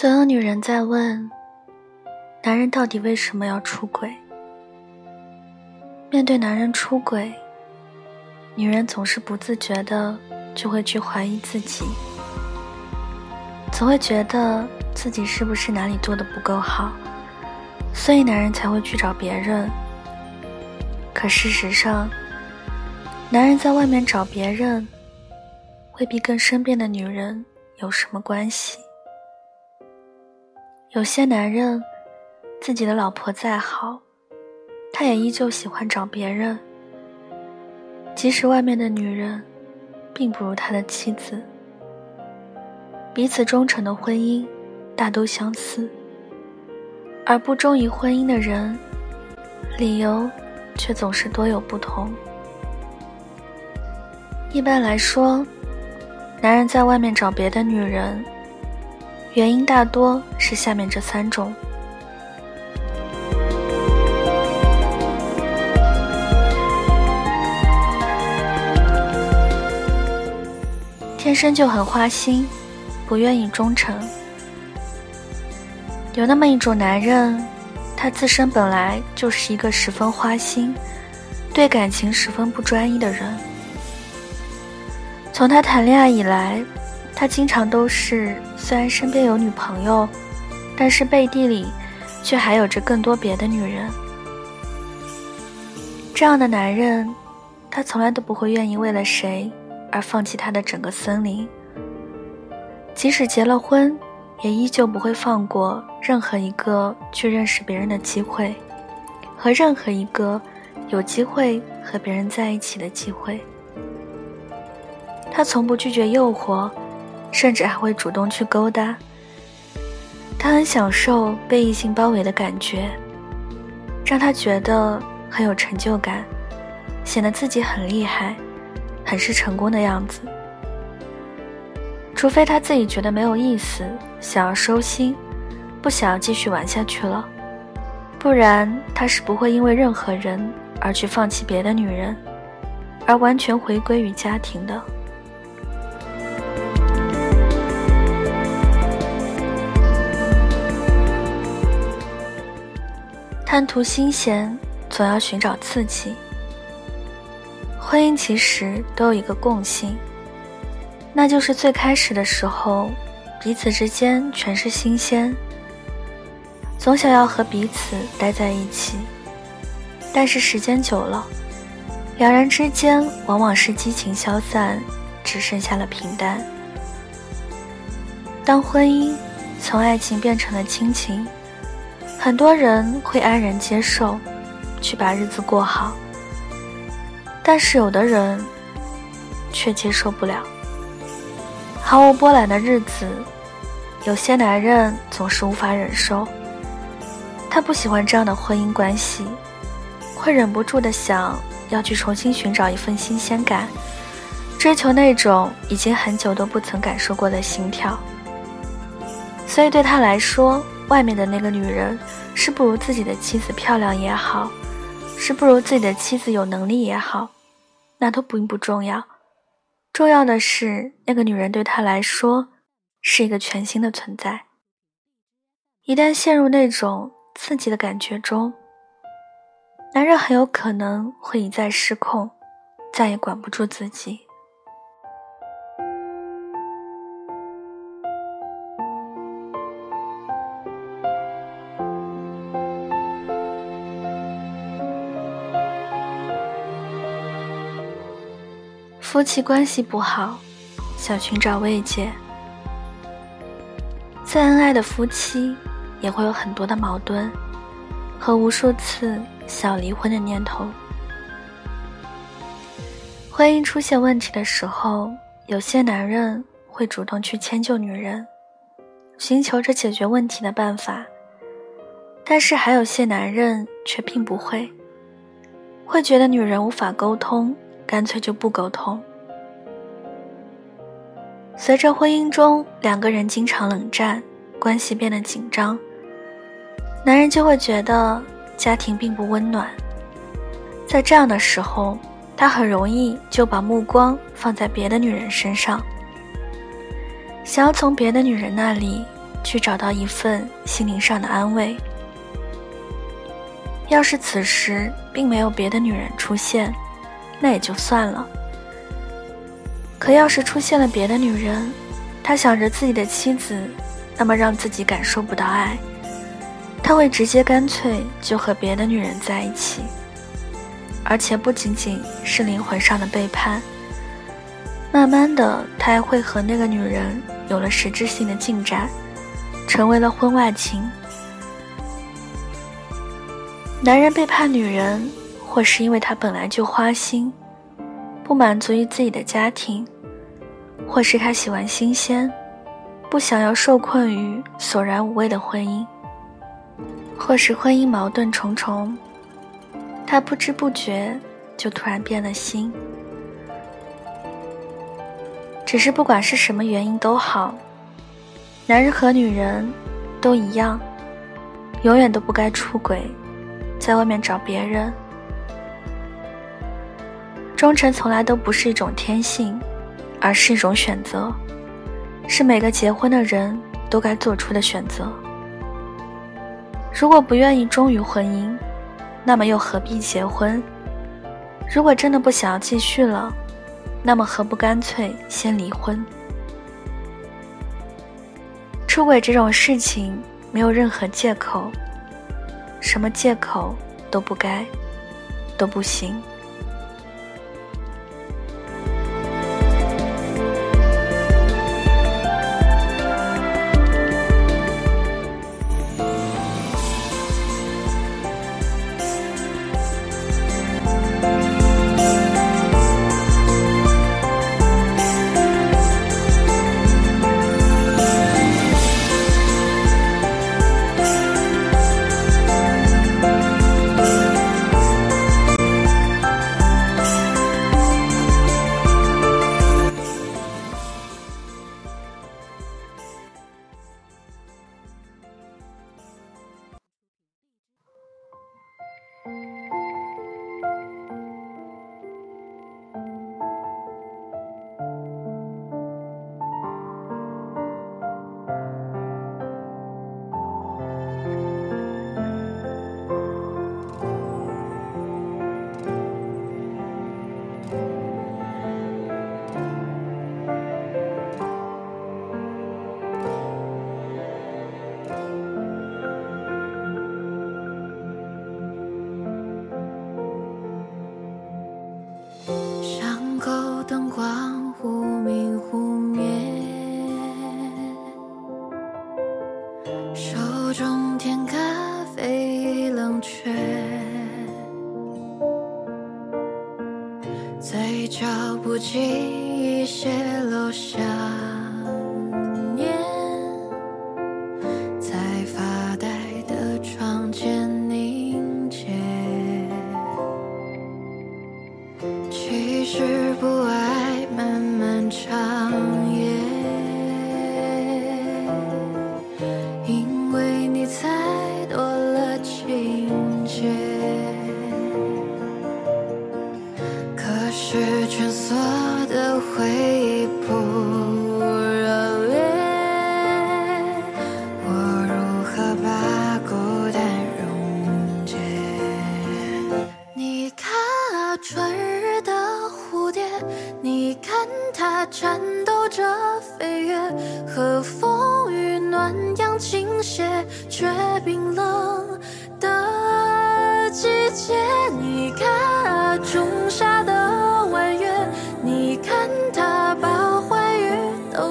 总有女人在问：男人到底为什么要出轨？面对男人出轨，女人总是不自觉的就会去怀疑自己，总会觉得自己是不是哪里做的不够好，所以男人才会去找别人。可事实上，男人在外面找别人，未必跟身边的女人有什么关系。有些男人，自己的老婆再好，他也依旧喜欢找别人。即使外面的女人，并不如他的妻子。彼此忠诚的婚姻，大都相似。而不忠于婚姻的人，理由却总是多有不同。一般来说，男人在外面找别的女人。原因大多是下面这三种：天生就很花心，不愿意忠诚。有那么一种男人，他自身本来就是一个十分花心、对感情十分不专一的人。从他谈恋爱以来。他经常都是，虽然身边有女朋友，但是背地里却还有着更多别的女人。这样的男人，他从来都不会愿意为了谁而放弃他的整个森林。即使结了婚，也依旧不会放过任何一个去认识别人的机会，和任何一个有机会和别人在一起的机会。他从不拒绝诱惑。甚至还会主动去勾搭。他很享受被异性包围的感觉，让他觉得很有成就感，显得自己很厉害，很是成功的样子。除非他自己觉得没有意思，想要收心，不想要继续玩下去了，不然他是不会因为任何人而去放弃别的女人，而完全回归于家庭的。贪图新鲜，总要寻找刺激。婚姻其实都有一个共性，那就是最开始的时候，彼此之间全是新鲜，总想要和彼此待在一起。但是时间久了，两人之间往往是激情消散，只剩下了平淡。当婚姻从爱情变成了亲情。很多人会安然接受，去把日子过好，但是有的人却接受不了毫无波澜的日子。有些男人总是无法忍受，他不喜欢这样的婚姻关系，会忍不住的想要去重新寻找一份新鲜感，追求那种已经很久都不曾感受过的心跳。所以对他来说。外面的那个女人是不如自己的妻子漂亮也好，是不如自己的妻子有能力也好，那都并不重要。重要的是那个女人对他来说是一个全新的存在。一旦陷入那种刺激的感觉中，男人很有可能会一再失控，再也管不住自己。夫妻关系不好，想寻找慰藉。再恩爱的夫妻，也会有很多的矛盾，和无数次想离婚的念头。婚姻出现问题的时候，有些男人会主动去迁就女人，寻求着解决问题的办法；但是还有些男人却并不会，会觉得女人无法沟通。干脆就不沟通。随着婚姻中两个人经常冷战，关系变得紧张，男人就会觉得家庭并不温暖。在这样的时候，他很容易就把目光放在别的女人身上，想要从别的女人那里去找到一份心灵上的安慰。要是此时并没有别的女人出现，那也就算了。可要是出现了别的女人，他想着自己的妻子那么让自己感受不到爱，他会直接干脆就和别的女人在一起，而且不仅仅是灵魂上的背叛。慢慢的，他还会和那个女人有了实质性的进展，成为了婚外情。男人背叛女人，或是因为他本来就花心，不满足于自己的家庭，或是他喜欢新鲜，不想要受困于索然无味的婚姻，或是婚姻矛盾重重，他不知不觉就突然变了心。只是不管是什么原因都好，男人和女人都一样，永远都不该出轨。在外面找别人，忠诚从来都不是一种天性，而是一种选择，是每个结婚的人都该做出的选择。如果不愿意忠于婚姻，那么又何必结婚？如果真的不想要继续了，那么何不干脆先离婚？出轨这种事情没有任何借口。什么借口都不该，都不行。不经意泄露下。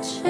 往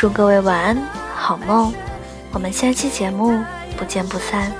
祝各位晚安，好梦！我们下期节目不见不散。